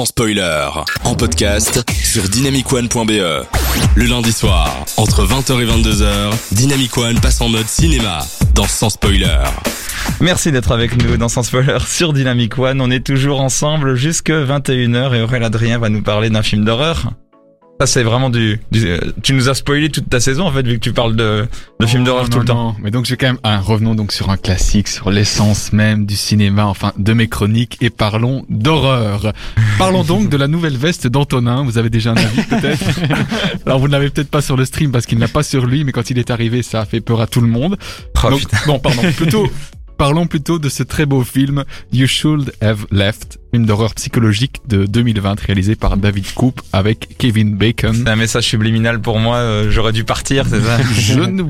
sans spoiler, en podcast sur dynamicone.be. Le lundi soir, entre 20h et 22h, Dynamic One passe en mode cinéma dans Sans spoiler. Merci d'être avec nous dans Sans Spoiler sur Dynamic One. On est toujours ensemble jusque 21h et Aurélien Adrien va nous parler d'un film d'horreur. Ça c'est vraiment du, du- euh, Tu nous as spoilé toute ta saison en fait vu que tu parles de, de films d'horreur Non, tout le temps. non. Mais donc je vais quand même, ah, revenons donc sur un classique, sur l'essence même du cinéma, enfin de mes chroniques, et parlons d'horreur. Parlons donc de la nouvelle veste d'Antonin. Vous avez déjà un avis peut-être Alors vous ne l'avez peut-être pas sur le stream parce qu'il n'a pas sur lui, mais quand il est arrivé, ça a fait peur à tout le monde. Oh, Donc, bon, pardon. Plutôt, parlons plutôt de ce très beau film You Should Have Left, film d'horreur psychologique de 2020 réalisé par David Coop avec Kevin Bacon. C'est un message subliminal pour moi, euh, j'aurais dû partir, c'est ça Je ne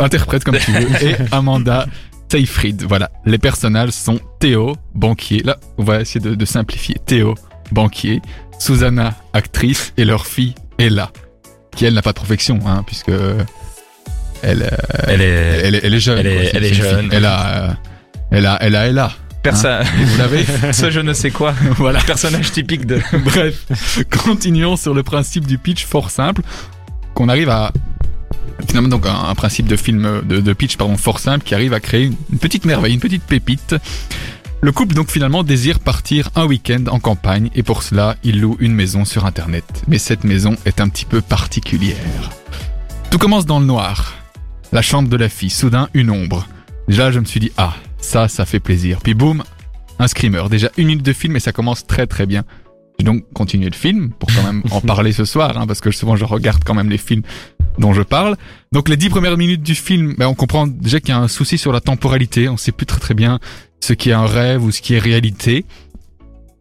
interprète comme tu veux. Et Amanda Seyfried. Voilà. Les personnages sont Théo, banquier. Là, on va essayer de, de simplifier. Théo, banquier. Susanna, actrice. Et leur fille, Ella. Qui, elle, n'a pas de profession, hein, puisque elle, euh, Elle est... elle, est- elle est jeune. Elle est- quoi. C'est- elle est jeune. A, euh, elle a, elle a, elle a. Personne... Vous l'avez? Ce je ne sais quoi. voilà. Personnage typique de... Bref, continuons sur le principe du pitch fort simple, qu'on arrive à finalement donc un, un principe de film de, de pitch pardon fort simple qui arrive à créer une, une petite merveille, une petite pépite. Le couple donc finalement désire partir un week-end en campagne et pour cela il loue une maison sur internet. Mais cette maison est un petit peu particulière. Tout commence dans le noir. La chambre de la fille, soudain une ombre. Déjà je me suis dit ah ça ça fait plaisir. Puis boum un screamer. Déjà une minute de film et ça commence très très bien. J'ai donc continué le film pour quand même en parler ce soir, hein, parce que souvent je regarde quand même les films dont je parle. Donc les dix premières minutes du film, ben, on comprend déjà qu'il y a un souci sur la temporalité. On sait plus très très bien ce qui est un rêve ou ce qui est réalité.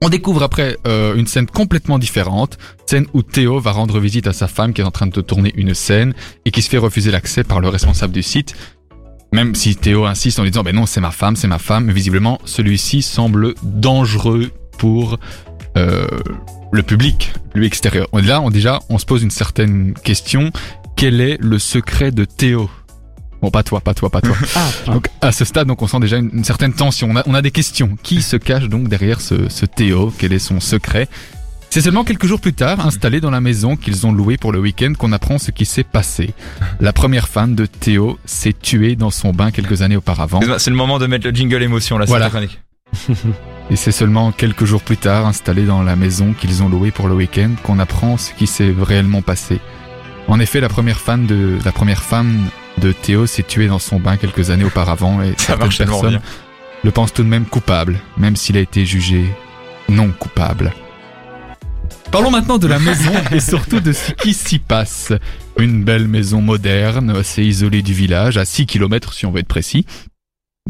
On découvre après euh, une scène complètement différente, scène où Théo va rendre visite à sa femme qui est en train de tourner une scène et qui se fait refuser l'accès par le responsable du site. Même si Théo insiste en lui disant ben non c'est ma femme, c'est ma femme, mais visiblement celui-ci semble dangereux pour euh, le public, lui extérieur. Là, on, déjà, on se pose une certaine question. Quel est le secret de Théo? Bon, pas toi, pas toi, pas toi. donc, à ce stade, donc, on sent déjà une, une certaine tension. On a, on a des questions. Qui se cache donc derrière ce, ce Théo? Quel est son secret? C'est seulement quelques jours plus tard, installé dans la maison qu'ils ont louée pour le week-end, qu'on apprend ce qui s'est passé. La première femme de Théo s'est tuée dans son bain quelques années auparavant. C'est le moment de mettre le jingle émotion là, Voilà. Et c'est seulement quelques jours plus tard, installés dans la maison qu'ils ont louée pour le week-end, qu'on apprend ce qui s'est réellement passé. En effet, la première femme de, la première femme de Théo s'est tuée dans son bain quelques années auparavant et Ça certaines personnes bien. le pensent tout de même coupable, même s'il a été jugé non coupable. Parlons maintenant de la maison et surtout de ce qui s'y passe. Une belle maison moderne, assez isolée du village, à 6 km si on veut être précis.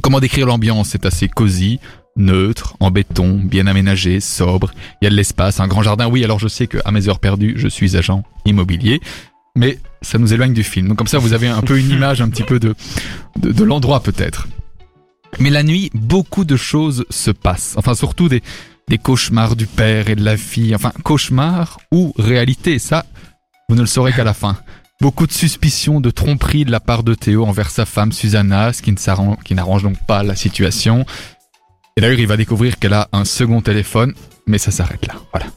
Comment décrire l'ambiance? C'est assez cosy, neutre, en béton, bien aménagé, sobre. Il y a de l'espace, un grand jardin. Oui, alors je sais que à mes heures perdues, je suis agent immobilier, mais ça nous éloigne du film. Donc comme ça, vous avez un peu une image un petit peu de, de, l'endroit peut-être. Mais la nuit, beaucoup de choses se passent. Enfin, surtout des, des cauchemars du père et de la fille. Enfin, cauchemars ou réalité, ça, vous ne le saurez qu'à la fin. Beaucoup de suspicions de tromperie de la part de Théo envers sa femme Susanna, ce qui n'arrange donc pas la situation. Et d'ailleurs, il va découvrir qu'elle a un second téléphone, mais ça s'arrête là. Voilà.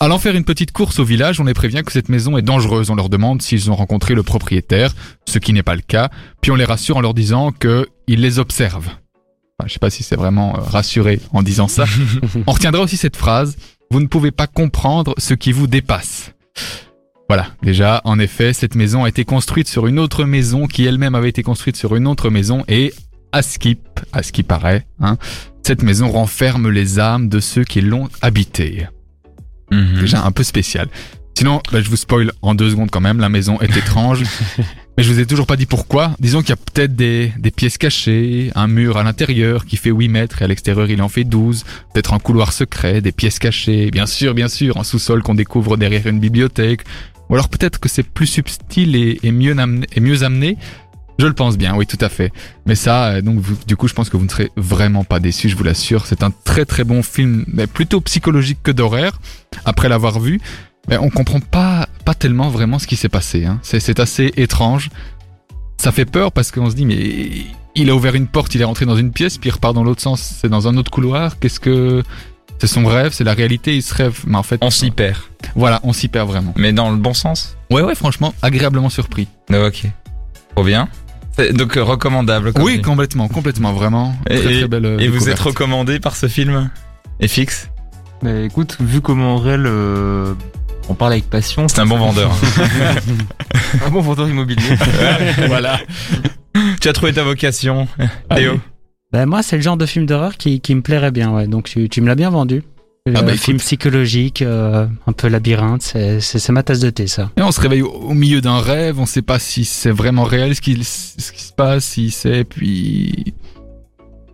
Allant faire une petite course au village, on les prévient que cette maison est dangereuse. On leur demande s'ils ont rencontré le propriétaire, ce qui n'est pas le cas. Puis on les rassure en leur disant que il les observe. Enfin, je sais pas si c'est vraiment euh, rassuré en disant ça. on retiendra aussi cette phrase. Vous ne pouvez pas comprendre ce qui vous dépasse. Voilà, déjà, en effet, cette maison a été construite sur une autre maison qui elle-même avait été construite sur une autre maison et, à ce qui, à ce qui paraît, hein, cette maison renferme les âmes de ceux qui l'ont habitée. Mhm. Déjà un peu spécial. Sinon, bah, je vous spoil en deux secondes quand même, la maison est étrange. mais je vous ai toujours pas dit pourquoi. Disons qu'il y a peut-être des, des pièces cachées, un mur à l'intérieur qui fait 8 mètres et à l'extérieur il en fait 12. Peut-être un couloir secret, des pièces cachées. Bien sûr, bien sûr, un sous-sol qu'on découvre derrière une bibliothèque. Ou alors peut-être que c'est plus subtil et, et mieux, amené, et mieux amené. Je le pense bien, oui, tout à fait. Mais ça, euh, donc, vous- du coup, je pense que vous ne serez vraiment pas déçus, je vous l'assure. C'est un très très bon film, mais plutôt psychologique que d'horreur. Après l'avoir vu, mais on comprend pas pas tellement vraiment ce qui s'est passé. Hein. C'est assez étrange. Ça fait peur parce qu'on se dit mais il a ouvert une porte, il est rentré dans une pièce, puis il repart dans l'autre sens, c'est dans un autre couloir. Qu'est-ce que c'est son rêve, c'est la réalité, il se rêve. Mais en fait, On s'y perd. voilà, on s'y perd vraiment. Mais dans le bon sens? Ouais, ouais, franchement, agréablement surpris. Ok. Trop bien. Donc euh, recommandable. comme Oui, dit. complètement, complètement, vraiment. Et- Très, très belle. euh, Et vous êtes recommandé par ce film FX Mais écoute, vu comment Aurel euh, on parle avec passion, C'est un bon vendeur. un bon vendeur immobilier. voilà. tu as trouvé ta vocation, Théo? Allez. Ben moi, c'est le genre de film d'horreur qui, qui me plairait bien, ouais. Donc tu, tu me l'as bien vendu. Ah Un bah, film écoute. psychologique, euh, un peu labyrinthe, c'est ma tasse de thé, ça. Et on se réveille au, au milieu d'un rêve, on sait pas si c'est vraiment réel ce qui, ce qui se passe, si c'est, puis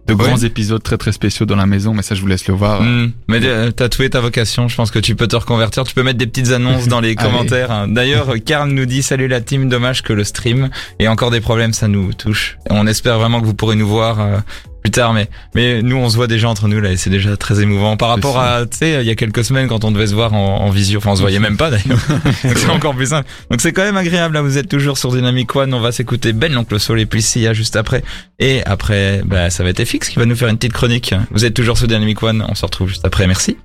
de grands épisodes très très spéciaux dans la maison, mais ça je vous laisse le voir. Hmm. Mais euh, t'as trouvé ta vocation, je pense que tu peux te reconvertir. Tu peux mettre des petites annonces dans les commentaires. hein. D'ailleurs, Karl nous dit Salut la team, dommage que le stream ait encore des problèmes, ça nous touche. On espère vraiment que vous pourrez nous voir euh, plus tard, mais mais nous on se voit déjà entre nous là et c'est déjà très émouvant par rapport à tu sais il y a quelques semaines quand on devait se voir en, en visio, enfin on se voyait même pas d'ailleurs. C'est encore plus simple. Donc c'est quand même agréable là, vous êtes toujours sur Dynamic One, on va s'écouter Ben l'oncle Sol et puis Sia juste après. Et après, bah ça va être FX qui va nous faire une petite chronique. Vous êtes toujours sur Dynamic One, on se retrouve juste après, merci.